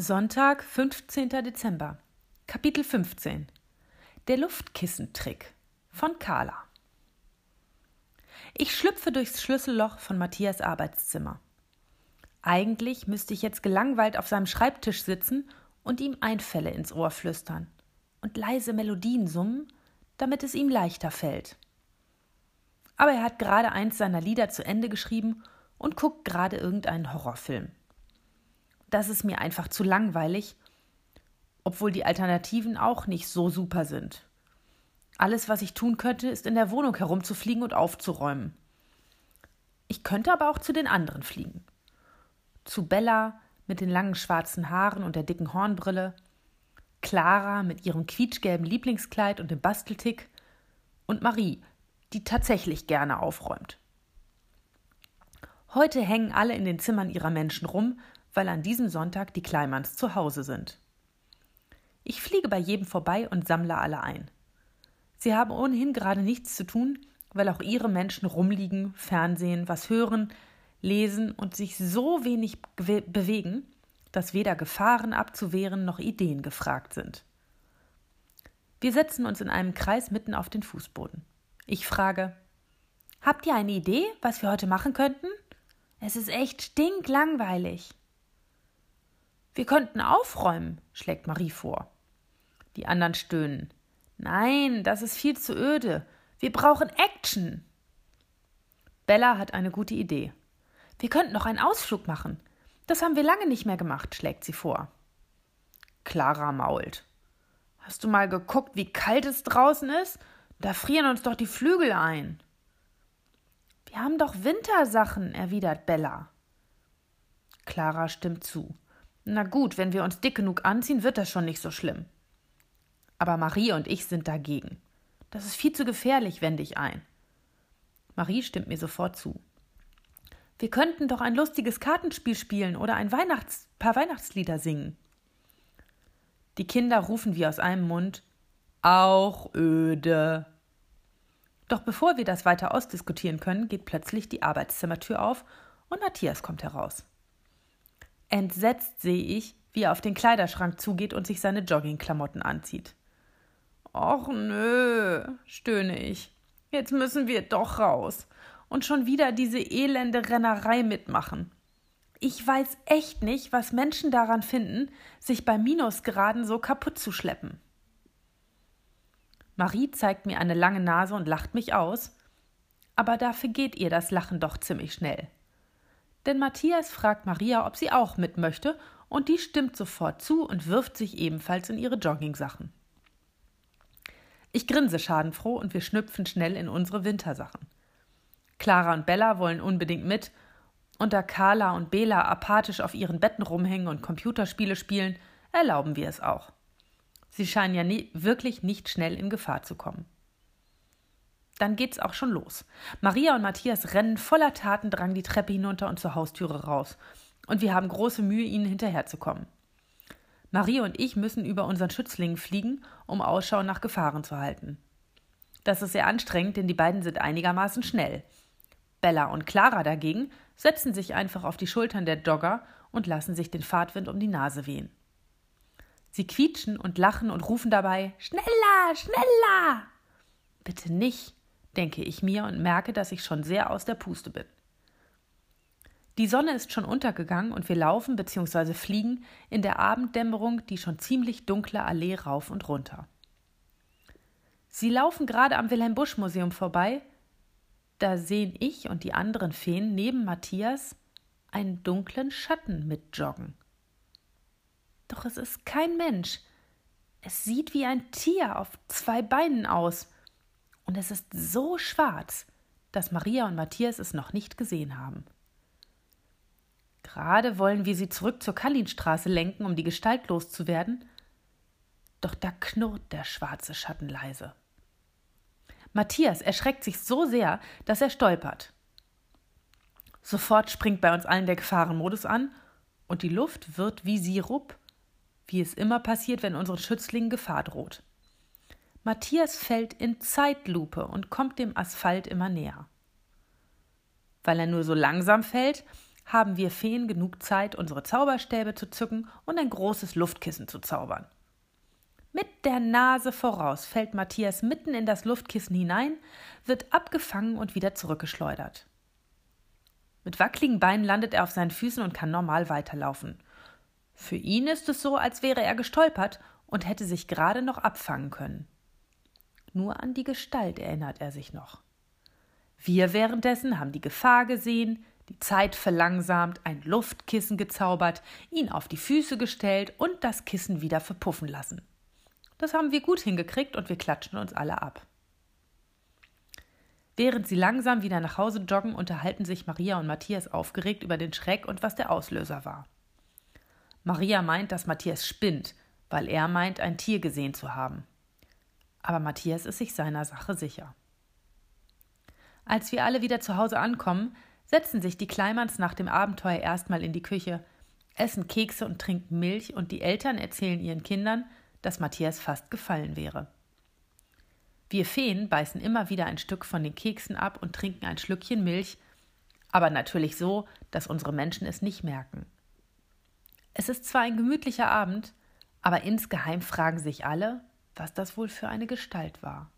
Sonntag, 15. Dezember. Kapitel 15. Der Luftkissentrick von Carla. Ich schlüpfe durchs Schlüsselloch von Matthias Arbeitszimmer. Eigentlich müsste ich jetzt gelangweilt auf seinem Schreibtisch sitzen und ihm Einfälle ins Ohr flüstern und leise Melodien summen, damit es ihm leichter fällt. Aber er hat gerade eins seiner Lieder zu Ende geschrieben und guckt gerade irgendeinen Horrorfilm das ist mir einfach zu langweilig, obwohl die Alternativen auch nicht so super sind. Alles, was ich tun könnte, ist in der Wohnung herumzufliegen und aufzuräumen. Ich könnte aber auch zu den anderen fliegen. Zu Bella mit den langen schwarzen Haaren und der dicken Hornbrille, Clara mit ihrem quietschgelben Lieblingskleid und dem Basteltick und Marie, die tatsächlich gerne aufräumt. Heute hängen alle in den Zimmern ihrer Menschen rum, weil an diesem Sonntag die Kleimanns zu Hause sind. Ich fliege bei jedem vorbei und sammle alle ein. Sie haben ohnehin gerade nichts zu tun, weil auch ihre Menschen rumliegen, Fernsehen, was hören, lesen und sich so wenig bewegen, dass weder Gefahren abzuwehren noch Ideen gefragt sind. Wir setzen uns in einem Kreis mitten auf den Fußboden. Ich frage: Habt ihr eine Idee, was wir heute machen könnten? Es ist echt stinklangweilig. Wir könnten aufräumen, schlägt Marie vor. Die anderen stöhnen. Nein, das ist viel zu öde. Wir brauchen Action. Bella hat eine gute Idee. Wir könnten noch einen Ausflug machen. Das haben wir lange nicht mehr gemacht, schlägt sie vor. Clara mault. Hast du mal geguckt, wie kalt es draußen ist? Da frieren uns doch die Flügel ein. Wir haben doch Wintersachen, erwidert Bella. Clara stimmt zu. Na gut, wenn wir uns dick genug anziehen, wird das schon nicht so schlimm. Aber Marie und ich sind dagegen. Das ist viel zu gefährlich, wende ich ein. Marie stimmt mir sofort zu. Wir könnten doch ein lustiges Kartenspiel spielen oder ein Weihnachts paar Weihnachtslieder singen. Die Kinder rufen wie aus einem Mund Auch öde. Doch bevor wir das weiter ausdiskutieren können, geht plötzlich die Arbeitszimmertür auf und Matthias kommt heraus. Entsetzt sehe ich, wie er auf den Kleiderschrank zugeht und sich seine Joggingklamotten anzieht. Och nö, stöhne ich. Jetzt müssen wir doch raus und schon wieder diese elende Rennerei mitmachen. Ich weiß echt nicht, was Menschen daran finden, sich bei Minusgraden so kaputt zu schleppen. Marie zeigt mir eine lange Nase und lacht mich aus, aber dafür geht ihr das Lachen doch ziemlich schnell denn Matthias fragt Maria, ob sie auch mit möchte, und die stimmt sofort zu und wirft sich ebenfalls in ihre Joggingsachen. Ich grinse schadenfroh und wir schnüpfen schnell in unsere Wintersachen. Clara und Bella wollen unbedingt mit, und da Carla und Bela apathisch auf ihren Betten rumhängen und Computerspiele spielen, erlauben wir es auch. Sie scheinen ja nie, wirklich nicht schnell in Gefahr zu kommen. Dann geht's auch schon los. Maria und Matthias rennen voller Tatendrang die Treppe hinunter und zur Haustüre raus. Und wir haben große Mühe, ihnen hinterherzukommen. Maria und ich müssen über unseren Schützlingen fliegen, um Ausschau nach Gefahren zu halten. Das ist sehr anstrengend, denn die beiden sind einigermaßen schnell. Bella und Clara dagegen setzen sich einfach auf die Schultern der Jogger und lassen sich den Fahrtwind um die Nase wehen. Sie quietschen und lachen und rufen dabei Schneller, schneller. Bitte nicht, denke ich mir und merke, dass ich schon sehr aus der Puste bin. Die Sonne ist schon untergegangen und wir laufen bzw. fliegen in der Abenddämmerung die schon ziemlich dunkle Allee rauf und runter. Sie laufen gerade am Wilhelm Busch Museum vorbei. Da sehen ich und die anderen Feen neben Matthias einen dunklen Schatten mitjoggen. Doch es ist kein Mensch. Es sieht wie ein Tier auf zwei Beinen aus und es ist so schwarz, dass Maria und Matthias es noch nicht gesehen haben. Gerade wollen wir sie zurück zur Kallinstraße lenken, um die Gestalt loszuwerden, doch da knurrt der schwarze Schatten leise. Matthias erschreckt sich so sehr, dass er stolpert. Sofort springt bei uns allen der Gefahrenmodus an und die Luft wird wie Sirup, wie es immer passiert, wenn unseren Schützlingen Gefahr droht. Matthias fällt in Zeitlupe und kommt dem Asphalt immer näher. Weil er nur so langsam fällt, haben wir Feen genug Zeit, unsere Zauberstäbe zu zücken und ein großes Luftkissen zu zaubern. Mit der Nase voraus fällt Matthias mitten in das Luftkissen hinein, wird abgefangen und wieder zurückgeschleudert. Mit wackligen Beinen landet er auf seinen Füßen und kann normal weiterlaufen. Für ihn ist es so, als wäre er gestolpert und hätte sich gerade noch abfangen können. Nur an die Gestalt erinnert er sich noch. Wir währenddessen haben die Gefahr gesehen, die Zeit verlangsamt, ein Luftkissen gezaubert, ihn auf die Füße gestellt und das Kissen wieder verpuffen lassen. Das haben wir gut hingekriegt und wir klatschen uns alle ab. Während sie langsam wieder nach Hause joggen, unterhalten sich Maria und Matthias aufgeregt über den Schreck und was der Auslöser war. Maria meint, dass Matthias spinnt, weil er meint, ein Tier gesehen zu haben. Aber Matthias ist sich seiner Sache sicher. Als wir alle wieder zu Hause ankommen, setzen sich die Kleimanns nach dem Abenteuer erstmal in die Küche, essen Kekse und trinken Milch und die Eltern erzählen ihren Kindern, dass Matthias fast gefallen wäre. Wir Feen beißen immer wieder ein Stück von den Keksen ab und trinken ein Schlückchen Milch, aber natürlich so, dass unsere Menschen es nicht merken. Es ist zwar ein gemütlicher Abend, aber insgeheim fragen sich alle, was das wohl für eine Gestalt war.